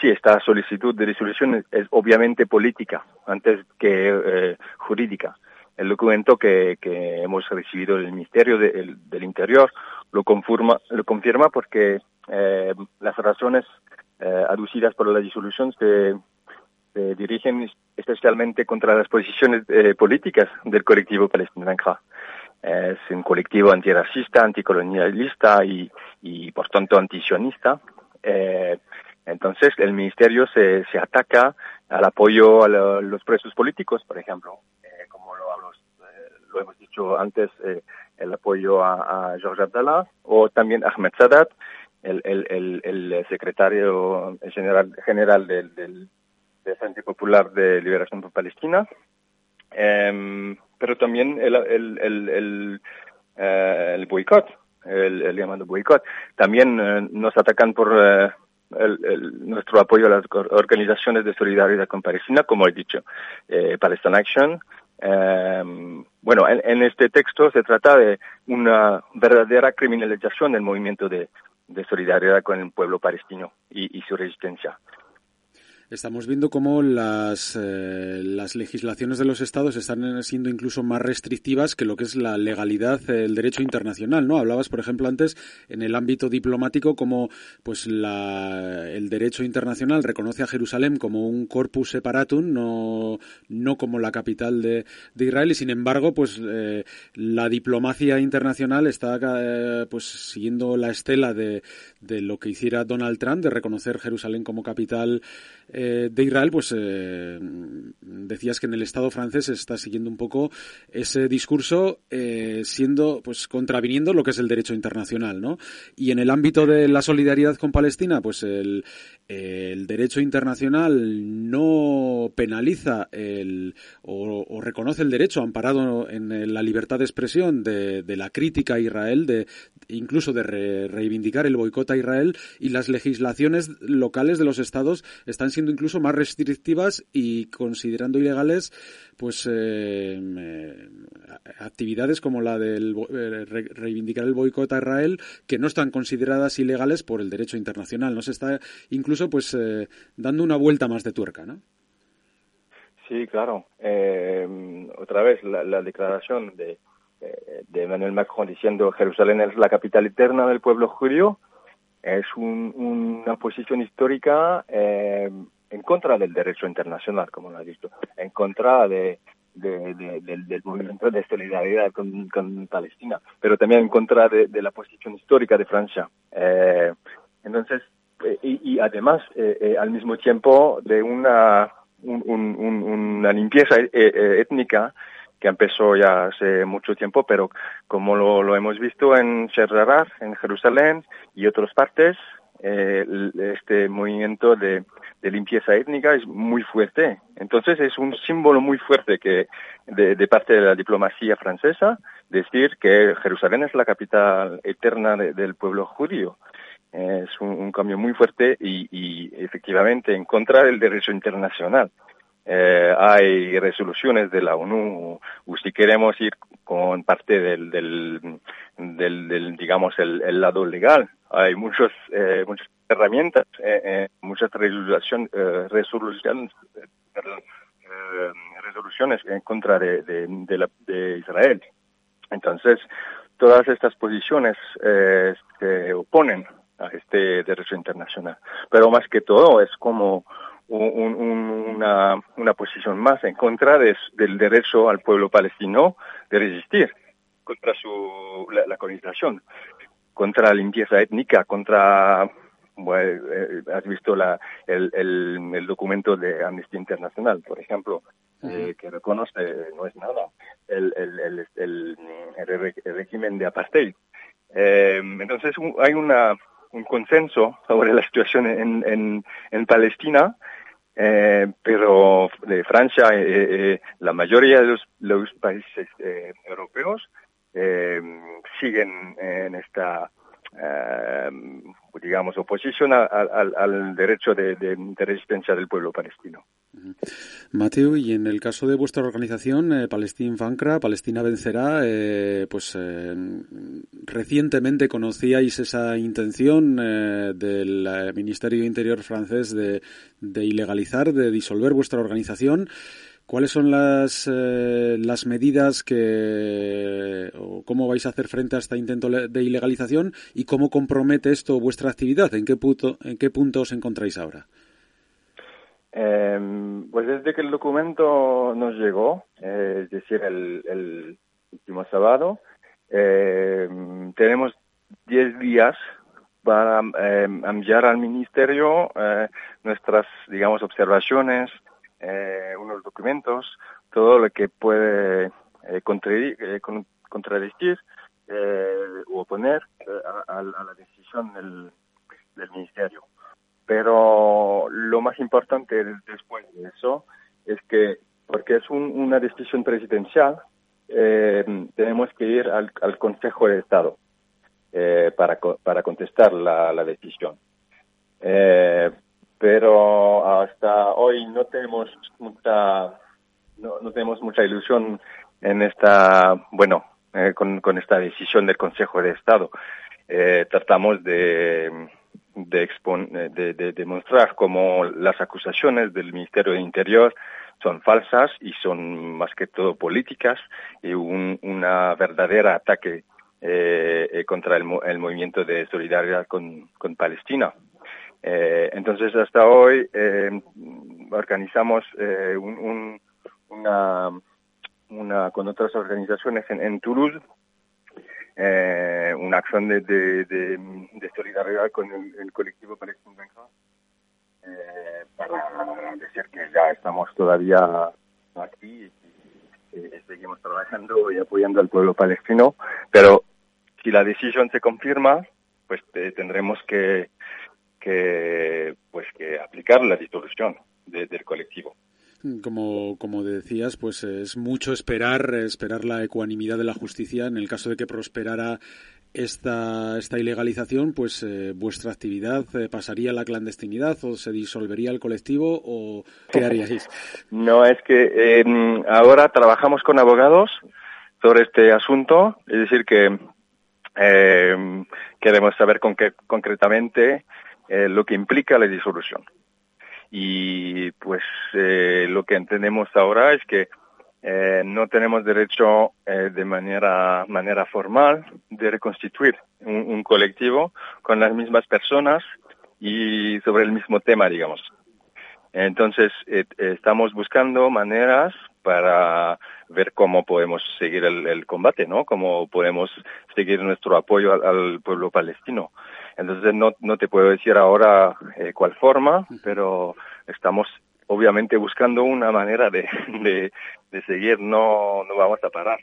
F: sí, esta solicitud de resolución es, obviamente política antes que eh, jurídica. El documento que, que, hemos recibido del Ministerio del Interior lo confirma, lo confirma porque eh, las razones eh, aducidas por la disolución se, dirigen especialmente contra las posiciones políticas del colectivo palestino Es un colectivo antirracista, anticolonialista y, y por tanto antisionista eh, entonces, el ministerio se, se ataca al apoyo a los presos políticos, por ejemplo, eh, como lo, eh, lo, hemos dicho antes, eh, el apoyo a, a George Abdallah o también Ahmed Sadat, el, el, el, secretario general, general del, del, Frente Popular de Liberación por Palestina, em, pero también el, el, el, boicot el, llamado boicot. También nos atacan por eh, el, nuestro apoyo a las organizaciones de solidaridad con Palestina, como he dicho, eh, Palestine Action. Em, bueno, en, este texto se trata de una verdadera criminalización del movimiento de, solidaridad con el pueblo palestino y, su resistencia.
E: Estamos viendo cómo las, eh, las legislaciones de los estados están siendo incluso más restrictivas que lo que es la legalidad, el derecho internacional, ¿no? Hablabas, por ejemplo, antes en el ámbito diplomático como pues la, el derecho internacional reconoce a Jerusalén como un corpus separatum, no, no como la capital de, de Israel y sin embargo, pues eh, la diplomacia internacional está eh, pues siguiendo la estela de, de lo que hiciera Donald Trump de reconocer Jerusalén como capital eh, de Israel, pues eh, decías que en el Estado francés se está siguiendo un poco ese discurso, eh, siendo, pues, contraviniendo lo que es el derecho internacional, ¿no? Y en el ámbito de la solidaridad con Palestina, pues el, derecho internacional no penaliza el, o, reconoce el derecho amparado en la libertad de expresión de, la crítica a Israel, de incluso de reivindicar el boicot a Israel y las legislaciones locales de los estados están siendo incluso más restrictivas y considerando ilegales pues eh, eh, actividades como la del eh, reivindicar el boicot a Israel que no están consideradas ilegales por el derecho internacional. No se está incluso pues dando una vuelta más de tuerca, ¿no?
F: Sí, claro. otra vez la, declaración de, de Emmanuel Macron diciendo Jerusalén es la capital eterna del pueblo judío es una posición histórica eh, en contra del derecho internacional, como lo ha dicho, en contra de, del, movimiento de solidaridad con, Palestina, pero también en contra de, la posición histórica de Francia. Eh, entonces, eh, y, además, al mismo tiempo, de una, una limpieza étnica que empezó ya hace mucho tiempo, pero como lo, hemos visto en Sherrarar, en Jerusalén y otras partes, eh, este movimiento de, limpieza étnica es muy fuerte. Entonces es un símbolo muy fuerte que de, parte de la diplomacia francesa decir que Jerusalén es la capital eterna del pueblo judío. Es un, cambio muy fuerte y efectivamente en contra del derecho internacional. Eh, hay resoluciones de la ONU, o si queremos ir con parte del, del, del, digamos, el, lado legal, hay muchos, eh, muchas herramientas, eh, eh muchas eh, resoluciones, resoluciones en contra de, de, de, la, de Israel. Entonces, todas estas posiciones se oponen a este derecho internacional. Pero más que todo es como una, una, posición más en contra del derecho al pueblo palestino de resistir contra su, la, colonización, contra la limpieza étnica, contra bueno, eh, has visto la, el, el, documento de Amnistía Internacional, por ejemplo, eh, que reconoce, no es nada, el, el, el, el régimen de apartheid. Eh, entonces hay una, un consenso sobre la situación en, en, en Palestina eh, pero de Francia, eh, eh, la mayoría de los, los países europeos siguen en esta digamos, oposición al derecho de, resistencia del pueblo palestino.
E: Mateo, y en el caso de vuestra organización, eh, Palestina Palestina Vencerá, eh, pues eh, recientemente conocíais esa intención del Ministerio Interior francés de ilegalizar, de disolver vuestra organización. ¿Cuáles son las, eh, las medidas que, o cómo vais a hacer frente a este intento de ilegalización y cómo compromete esto vuestra actividad? ¿En qué punto, en qué punto os encontráis ahora?
F: Em, pues desde que el documento nos llegó, eh, es decir, el, último sábado, em, tenemos 10 días para em, enviar al ministerio eh, nuestras, digamos, observaciones, eh, unos documentos, todo lo que puede eh, eh contradecir eh, o oponer a, la decisión del, del, ministerio. Pero lo más importante después de eso es que, porque es una decisión presidencial, tenemos que ir al, Consejo de Estado para, para contestar la, la decisión. Eh, pero hasta hoy no tenemos mucha no, tenemos mucha ilusión en esta bueno eh, con, con, esta decisión del Consejo de Estado eh, tratamos de, de, de, de demostrar cómo las acusaciones del Ministerio de Interior son falsas y son más que todo políticas y un una verdadera ataque eh, eh, contra el, el, movimiento de solidaridad con, con Palestina. Eh, entonces, hasta hoy eh, organizamos eh, un, un, una, una, con otras organizaciones en, en Toulouse eh, una acción de, de, de, de, solidaridad con el, el colectivo palestino eh, para decir que ya estamos todavía aquí y, y, seguimos trabajando y apoyando al pueblo palestino, pero si la decisión se confirma, pues eh, tendremos que, que, pues, que aplicar la disolución de, del colectivo.
E: Como, como decías, pues es mucho esperar, esperar la ecuanimidad de la justicia. En el caso de que prosperara esta, esta ilegalización, pues eh, vuestra actividad eh, pasaría a la clandestinidad o se disolvería el colectivo o qué haríais?
F: No, es que eh, ahora trabajamos con abogados sobre este asunto, es decir, que eh, queremos saber con qué, concretamente eh, lo que implica la disolución. Y pues eh, lo que entendemos ahora es que eh, no tenemos derecho eh, de manera, manera formal de reconstituir un, colectivo con las mismas personas y sobre el mismo tema, digamos. Entonces, eh, estamos buscando maneras para ver cómo podemos seguir el, el, combate, ¿no? Cómo podemos seguir nuestro apoyo al pueblo palestino. Entonces, no, no te puedo decir ahora eh, cuál forma, pero estamos obviamente buscando una manera de, de, de seguir, no, no vamos a parar.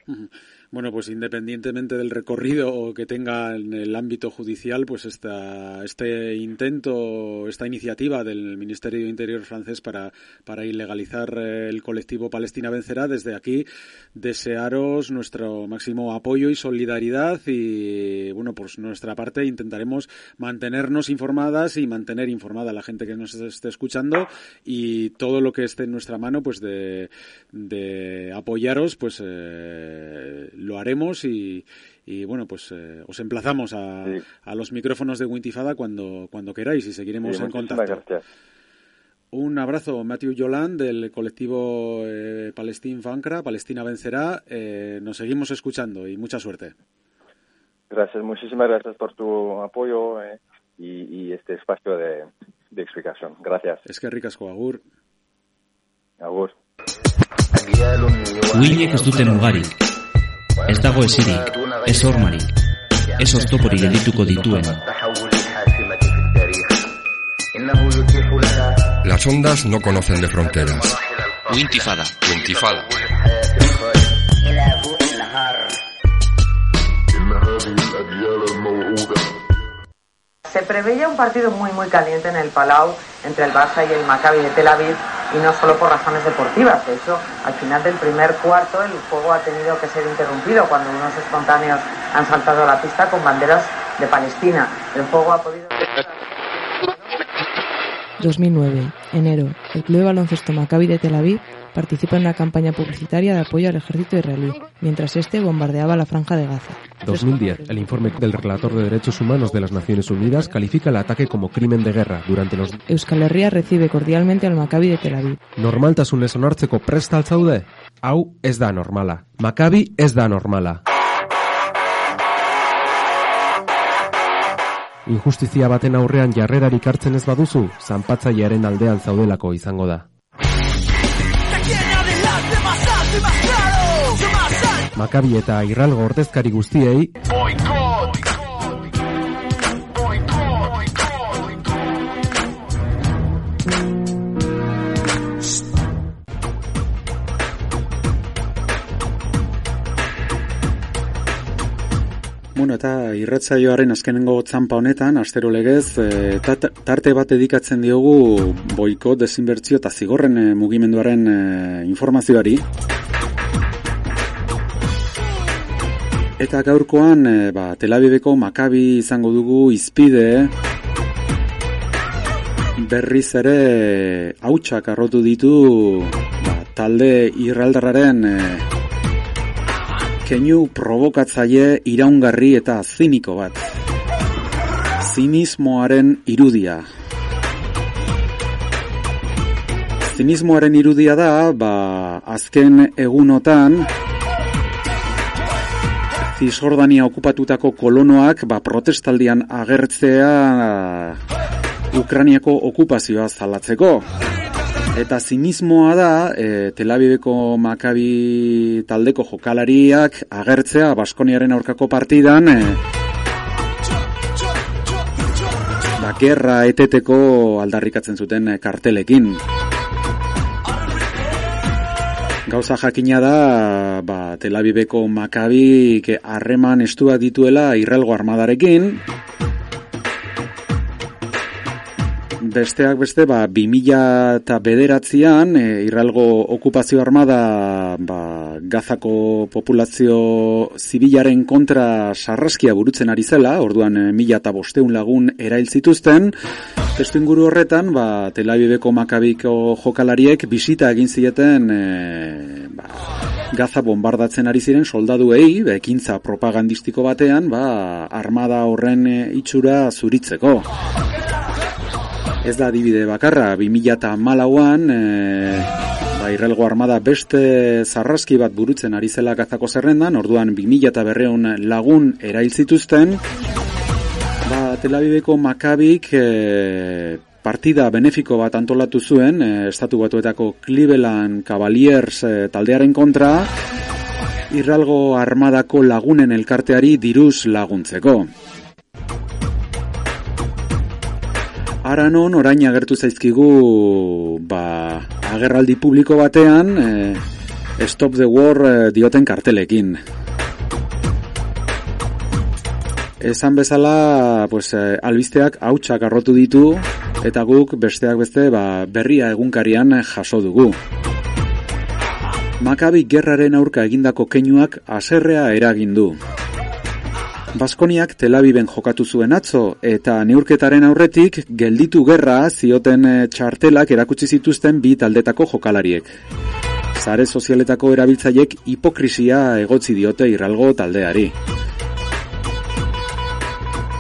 E: Bueno, pues independientemente del recorrido que tenga en el ámbito judicial, pues esta, este intento, esta iniciativa del Ministerio de Interior francés para, para ilegalizar el colectivo Palestina Vencerá, desde aquí desearos nuestro máximo apoyo y solidaridad y, bueno, por nuestra parte intentaremos mantenernos informadas y mantener informada a la gente que nos esté escuchando y todo lo que esté en nuestra mano, pues de, de apoyaros, pues eh, lo haremos y, y bueno, pues eh, os emplazamos a, sí. a, los micrófonos de Wintifada cuando, cuando queráis y seguiremos
F: sí,
E: en contacto.
F: Gracias.
E: Un abrazo, Matthew Yoland, del colectivo eh, Palestine Fancra, Palestina Vencerá. Eh, nos seguimos escuchando y mucha suerte.
F: Gracias, muchísimas gracias por tu apoyo eh, y, y, este espacio de, de, explicación. Gracias.
E: Es que ricasco, Agur.
F: Agur.
G: Ez dago esirik, ez hormarik, ez oztoporik geldituko dituen.
H: Las ondas no conocen de fronteras.
G: Wintifada.
H: Wintifada.
I: Se preveía un partido muy muy caliente en el Palau entre el Barça y el Maccabi de Tel Aviv y no solo por razones deportivas. De hecho, al final del primer cuarto el juego ha tenido que ser interrumpido cuando unos espontáneos han saltado a la pista con banderas de Palestina. El juego ha podido
J: 2009, enero. El club de baloncesto Maccabi de Tel Aviv participa en una campaña publicitaria de apoyo al ejército israelí, mientras este bombardeaba la franja de Gaza.
K: 2010. El informe del relator de derechos humanos de las Naciones Unidas califica el ataque como crimen de guerra durante los...
J: Euskal Herria recibe cordialmente al Maccabi de Tel Aviv.
K: Normaltasunez onartzeko prest altzaude? Hau ez da normala. Maccabi ez da normala. Injustizia baten aurrean jarrerarik hartzen ez baduzu, zanpatzailearen aldean zaudelako izango da. Makabi eta irralgo ordezkari guztiei
E: Bueno, eta irratzaioaren azkenengo txampa honetan, astero legez, e, tarte bat edikatzen diogu boiko, desinbertzio eta zigorren e, mugimenduaren e, informazioari. Eta gaurkoan, e, ba, Tel Aviveko Makabi izango dugu izpide, berriz ere hautsak arrotu ditu ba, talde irraldarraren e, keinu provokatzaile iraungarri eta ziniko bat. zinismoaren irudia. Zinismoaren irudia da, ba, azken egunotan, Cisjordania okupatutako kolonoak ba, protestaldian agertzea Ukraniako okupazioa zalatzeko. Eta zinismoa da, e, Tel Aviveko Makabi taldeko jokalariak agertzea Baskoniaren aurkako partidan e, ba, gerra eteteko aldarrikatzen zuten kartelekin. Gauza jakina da, ba, Tel Aviveko Makabi harreman estua dituela Irralgo armadarekin. Besteak beste, ba, 2000 eta bederatzean, e, Irralgo okupazio armada ba, gazako populazio zibilaren kontra sarraskia burutzen ari zela, orduan e, mila eta bosteun lagun erail zituzten, Testu inguru horretan, ba, Tel Aviveko makabiko jokalariek bisita egin zieten e, ba, gaza bombardatzen ari ziren soldaduei, ekintza propagandistiko batean, ba, armada horren e, itxura zuritzeko. Ez da adibide bakarra, 2000 eta malauan, e, ba, irrelgo armada beste zarraski bat burutzen ari zela gazako zerrendan, orduan 2000 eta berreun lagun erail zituzten, Ba, Tel Aviveko Makabik e, partida benefiko bat antolatu zuen, e, estatu batuetako Cleveland Cavaliers e, taldearen kontra, irralgo armadako lagunen elkarteari diruz laguntzeko. Aranon orain agertu zaizkigu ba, agerraldi publiko batean e, Stop the War e, dioten kartelekin. Esan bezala, pues, eh, albisteak hautsak arrotu ditu, eta guk besteak beste ba, berria egunkarian jaso dugu. Makabi gerraren aurka egindako keinuak aserrea eragin du. Baskoniak telabiben jokatu zuen atzo, eta neurketaren aurretik gelditu gerra zioten eh, txartelak erakutsi zituzten bi taldetako jokalariek. Zare sozialetako erabiltzaiek hipokrisia egotzi diote irralgo taldeari.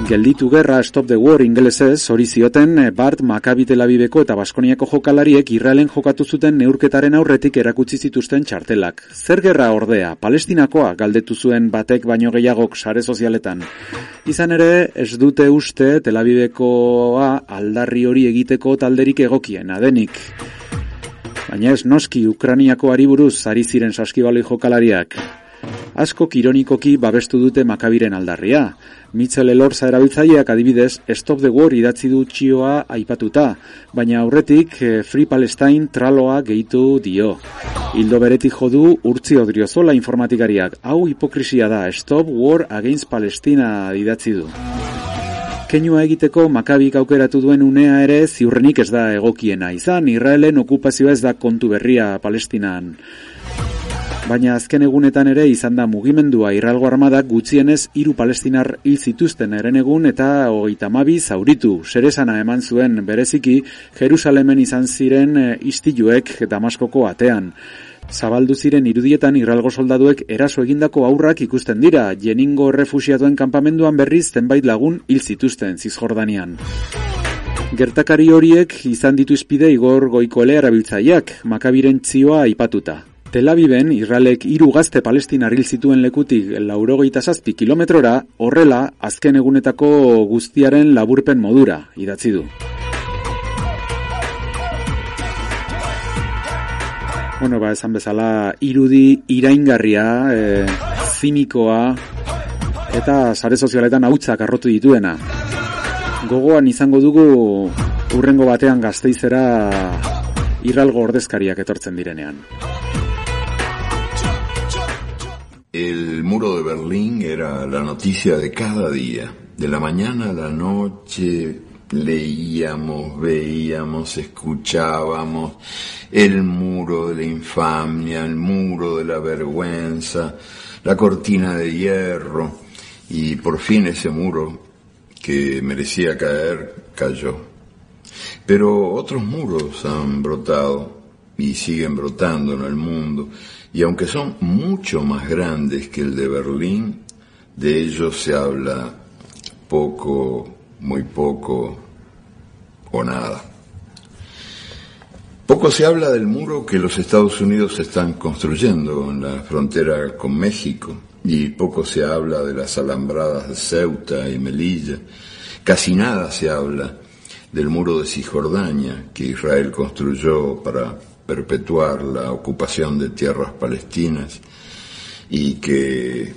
E: Gelditu gerra Stop the War ingelesez hori zioten eh, Bart Maccabi Tel Aviveko eta Baskoniako jokalariek Israelen jokatu zuten neurketaren aurretik erakutsi zituzten txartelak. Zer gerra ordea, Palestinakoa galdetu zuen batek baino gehiagok sare sozialetan. Izan ere, ez dute uste Tel Avivekoa aldarri hori egiteko talderik egokien, adenik. Baina ez noski Ukraniako ariburuz ari ziren saskibaloi jokalariak. Asko kironikoki babestu dute makabiren aldarria. Mitchell Elorza erabiltzaileak adibidez Stop the War idatzi du txioa aipatuta, baina aurretik eh, Free Palestine traloa gehitu dio. Hildo beretik jodu urtzi odriozola informatikariak, hau hipokrisia da, Stop War Against Palestina idatzi du. Keinua egiteko makabik aukeratu duen unea ere ziurrenik ez da egokiena izan, Israelen okupazioa ez da kontu berria Palestinan. Baina azken egunetan ere izan da mugimendua irralgo armadak gutxienez hiru palestinar hil zituzten eren egun eta hogeita mabi zauritu. Seresana eman zuen bereziki Jerusalemen izan ziren e, istiluek Damaskoko atean. Zabaldu ziren irudietan irralgo soldaduek eraso egindako aurrak ikusten dira, jeningo refusiatuen kanpamenduan berriz zenbait lagun hil zituzten Zizjordanian. Gertakari horiek izan ditu izpide igor goikoele erabiltzaileak, makabiren zioa aipatuta. Tel Aviven, Israelek hiru gazte palestina hil zituen lekutik laurogeita zazpi kilometrora, horrela, azken egunetako guztiaren laburpen modura, idatzi du. Bueno, ba, esan bezala, irudi iraingarria, e, zinikoa, eta sare sozialetan hautzak arrotu dituena. Gogoan izango dugu urrengo batean gazteizera irralgo ordezkariak etortzen direnean.
L: El muro de Berlín era la noticia de cada día. De la mañana a la noche leíamos, veíamos, escuchábamos el muro de la infamia, el muro de la vergüenza, la cortina de hierro y por fin ese muro que merecía caer cayó. Pero otros muros han brotado y siguen brotando en el mundo y aunque son mucho más grandes que el de Berlín, de ellos se habla poco muy poco o nada. Poco se habla del muro que los Estados Unidos están construyendo en la frontera con México y poco se habla de las alambradas de Ceuta y Melilla. Casi nada se habla del muro de Cisjordania que Israel construyó para perpetuar la ocupación de tierras palestinas y que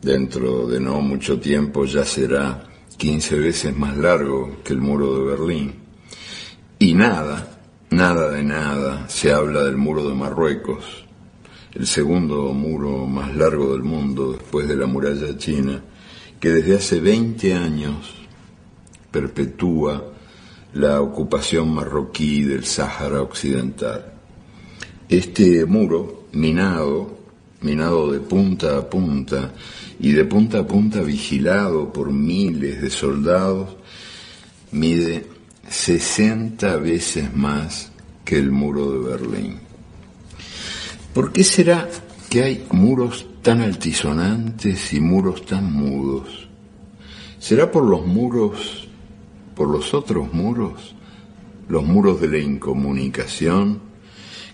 L: dentro de no mucho tiempo ya será 15 veces más largo que el muro de Berlín. Y nada, Nada de nada se habla del muro de Marruecos, el segundo muro más largo del mundo después de la muralla china, que desde hace 20 años perpetúa la ocupación marroquí del Sáhara Occidental. Este muro, minado, minado de punta a punta y de punta a punta vigilado por miles de soldados, mide 60 veces más que el muro de Berlín. ¿Por qué será que hay muros tan altisonantes y muros tan mudos? ¿Será por los muros, por los otros muros, los muros de la incomunicación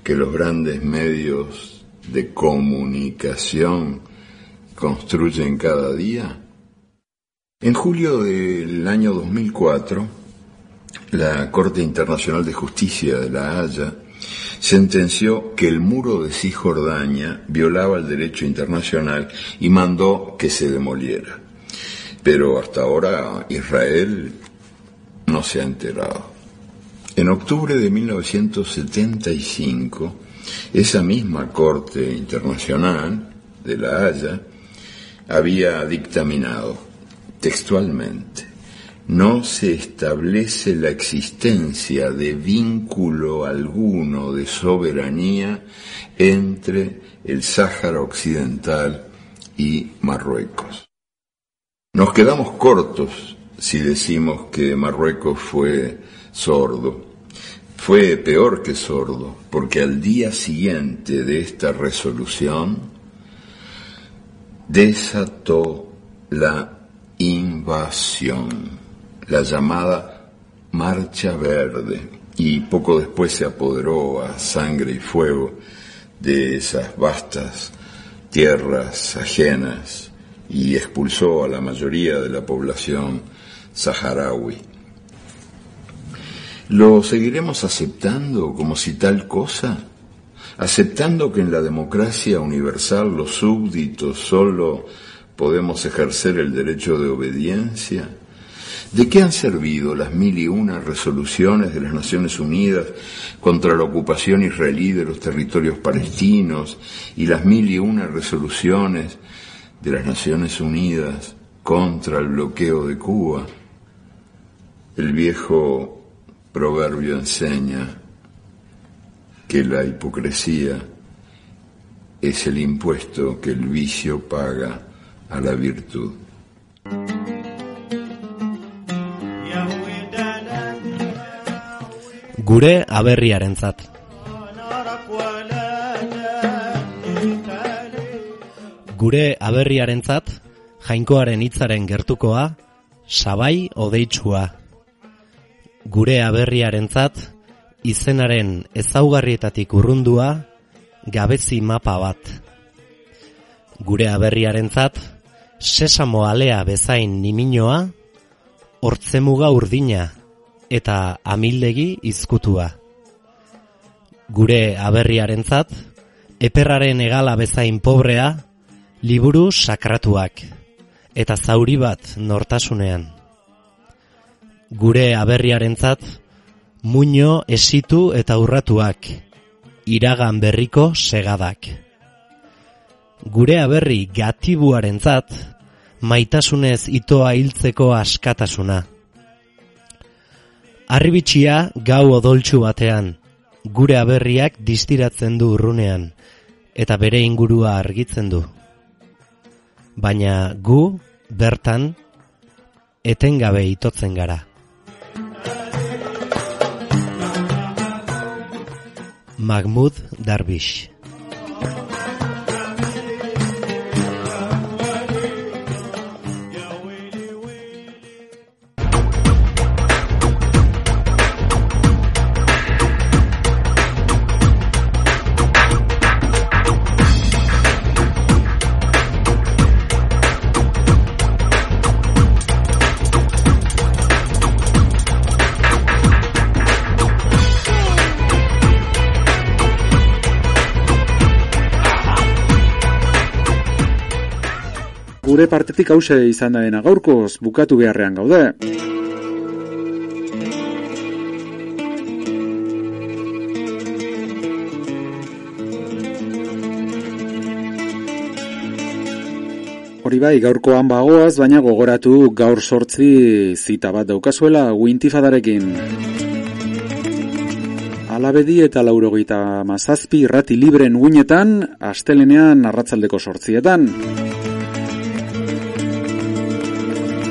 L: que los grandes medios de comunicación construyen cada día? En julio del año 2004, la Corte Internacional de Justicia de La Haya sentenció que el muro de Cisjordania violaba el derecho internacional y mandó que se demoliera. Pero hasta ahora Israel no se ha enterado. En octubre de 1975, esa misma Corte Internacional de La Haya había dictaminado textualmente no se establece la existencia de vínculo alguno de soberanía entre el Sáhara Occidental y Marruecos. Nos quedamos cortos si decimos que Marruecos fue sordo. Fue peor que sordo, porque al día siguiente de esta resolución desató la invasión la llamada Marcha Verde y poco después se apoderó a sangre y fuego de esas vastas tierras ajenas y expulsó a la mayoría de la población saharaui. ¿Lo seguiremos aceptando como si tal cosa? ¿Aceptando que en la democracia universal los súbditos solo podemos ejercer el derecho de obediencia? ¿De qué han servido las mil y una resoluciones de las Naciones Unidas contra la ocupación israelí de los territorios palestinos y las mil y una resoluciones de las Naciones Unidas contra el bloqueo de Cuba? El viejo proverbio enseña que la hipocresía es el impuesto que el vicio paga a la virtud.
M: gure aberriarentzat. Gure aberriarentzat jainkoaren hitzaren gertukoa sabai odeitsua. Gure aberriarentzat izenaren ezaugarrietatik urrundua gabezi mapa bat. Gure aberriarentzat sesamo alea bezain niminoa hortzemuga urdina eta amildegi izkutua. Gure aberriarentzat, eperraren egala bezain pobrea, liburu sakratuak, eta zauri bat nortasunean. Gure aberriarentzat, muño esitu eta urratuak, iragan berriko segadak. Gure aberri gatibuarentzat, maitasunez itoa hiltzeko askatasuna. Arribitxia gau odoltsu batean, gure aberriak distiratzen du urrunean, eta bere ingurua argitzen du. Baina gu, bertan, etengabe itotzen gara. Mahmoud Darwish.
N: Gure partetik hause izan da dena gaurkoz, bukatu beharrean gaude. Hori bai, gaurkoan bagoaz, baina gogoratu gaur sortzi zita bat daukazuela Wintifadarekin. Alabedi eta laurogeita mazazpi irrati libren guinetan, astelenean arratzaldeko sortzietan.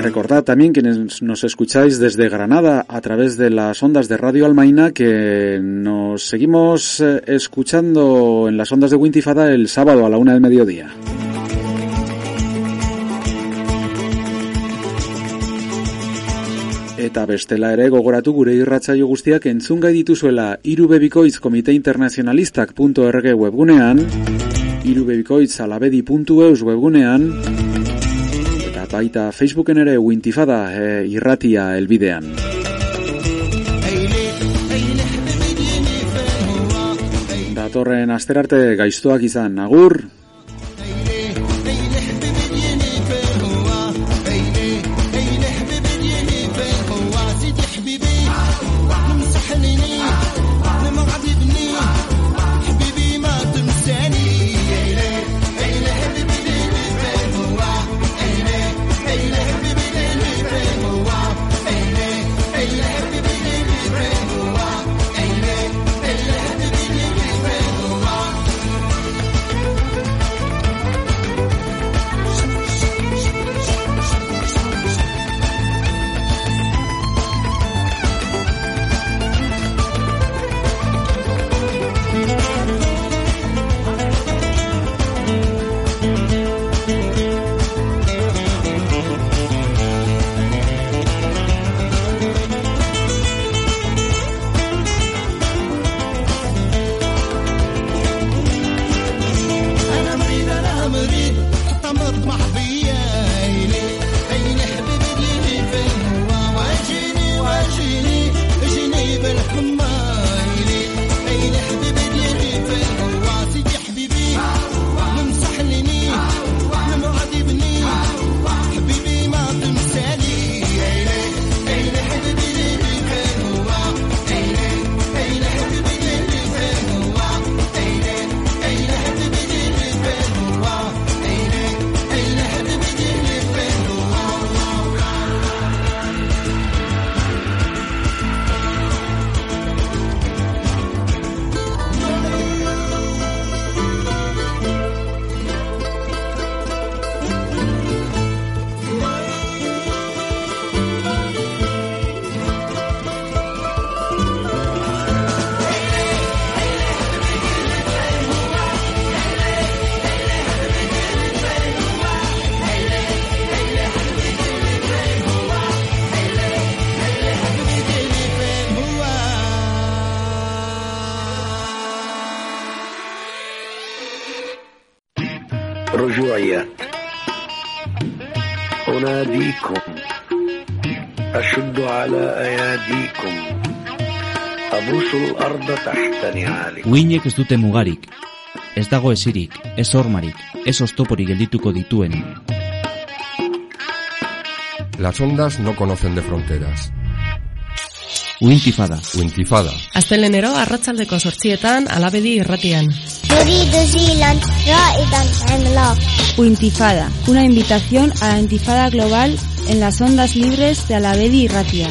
N: Recordad también que nos escucháis desde Granada a través de las ondas de Radio Almaina que nos seguimos eh, escuchando en las ondas de Wintifada el sábado a la una del mediodía. Eta bestela ere gogoratu gure irratzaio guztiak entzungai dituzuela irubebikoitz komite internazionalistak.org webgunean, irubebikoitz alabedi.eus webgunean, baita Facebooken ere uintifada e, irratia elbidean. Datorren asterarte gaiztoak izan, agur!
G: Uhinek ez dute mugarik. Ez dago esirik, ez hormarik, ez oztoporik geldituko dituen.
H: Las ondas no conocen de fronteras.
G: Uintifada.
H: Uintifada.
O: Aztelenero, arratsaldeko sortzietan, alabedi irratian.
P: Uintifada. Una invitación a la intifada global en las ondas libres de
C: alabedi irratia.